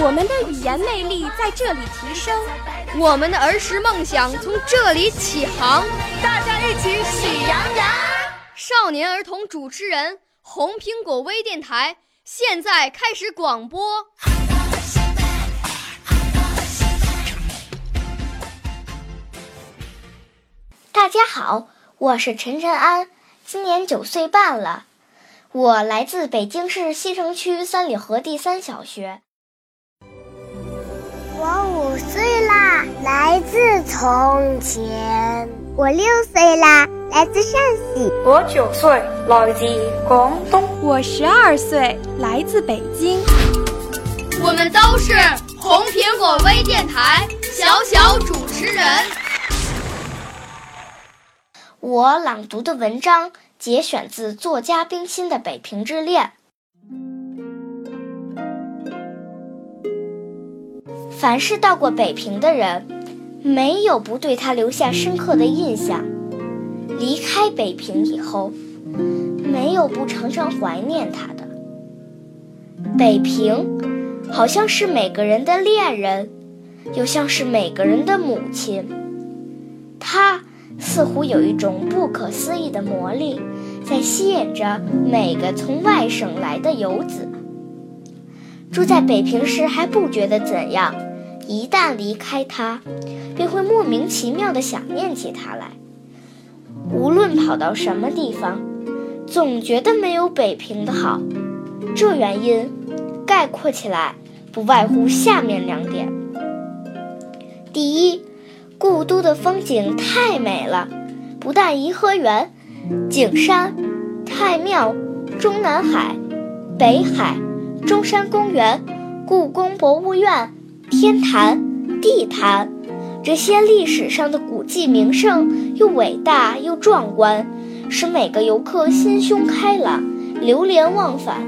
我们的语言魅力在这里提升，我们的儿时梦想从这里起航。大家一起喜羊羊。少年儿童主持人，红苹果微电台现在开始广播。大家好，我是陈晨安，今年九岁半了，我来自北京市西城区三里河第三小学。我五岁啦，来自从前。我六岁啦，来自陕西。我九岁，来自广东。我十二岁，来自北京。我们都是红苹果微电台小小主持人。我朗读的文章节选自作家冰心的《北平之恋》。凡是到过北平的人，没有不对他留下深刻的印象；离开北平以后，没有不常常怀念他的。北平，好像是每个人的恋人，又像是每个人的母亲。它似乎有一种不可思议的魔力，在吸引着每个从外省来的游子。住在北平时还不觉得怎样。一旦离开他，便会莫名其妙地想念起他来。无论跑到什么地方，总觉得没有北平的好。这原因概括起来，不外乎下面两点：第一，故都的风景太美了，不但颐和园、景山、太庙、中南海、北海、中山公园、故宫博物院。天坛、地坛，这些历史上的古迹名胜又伟大又壮观，使每个游客心胸开朗，流连忘返。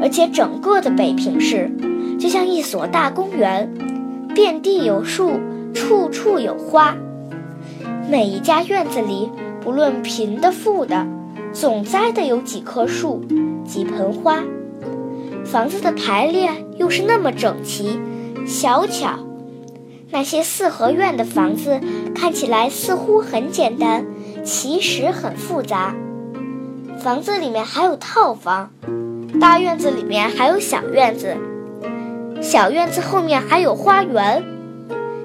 而且整个的北平市就像一所大公园，遍地有树，处处有花。每一家院子里，不论贫的富的，总栽的有几棵树，几盆花。房子的排列又是那么整齐。小巧，那些四合院的房子看起来似乎很简单，其实很复杂。房子里面还有套房，大院子里面还有小院子，小院子后面还有花园。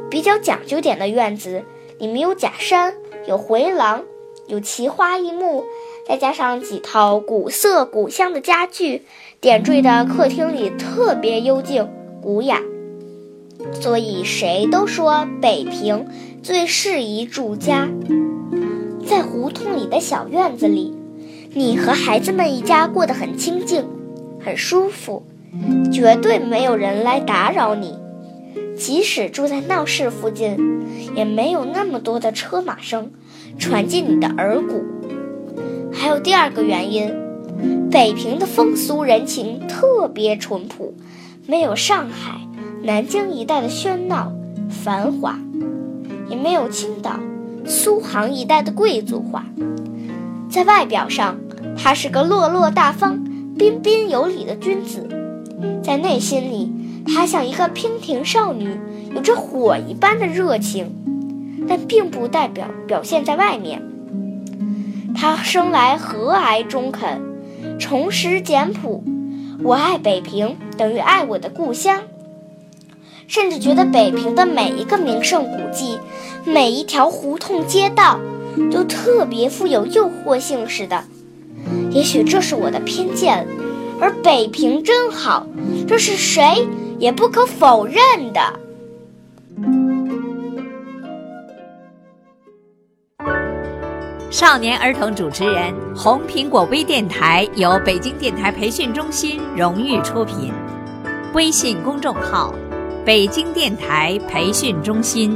比较讲究点的院子里面有假山，有回廊，有奇花异木，再加上几套古色古香的家具，点缀的客厅里特别幽静古雅。所以谁都说北平最适宜住家，在胡同里的小院子里，你和孩子们一家过得很清静，很舒服，绝对没有人来打扰你。即使住在闹市附近，也没有那么多的车马声传进你的耳骨。还有第二个原因，北平的风俗人情特别淳朴，没有上海。南京一带的喧闹繁华，也没有青岛、苏杭一带的贵族化。在外表上，他是个落落大方、彬彬有礼的君子；在内心里，他像一个娉婷少女，有着火一般的热情，但并不代表表现在外面。他生来和蔼中肯，崇实简朴。我爱北平，等于爱我的故乡。甚至觉得北平的每一个名胜古迹，每一条胡同街道，都特别富有诱惑性似的。也许这是我的偏见，而北平真好，这是谁也不可否认的。少年儿童主持人，红苹果微电台由北京电台培训中心荣誉出品。微信公众号：北京电台培训中心。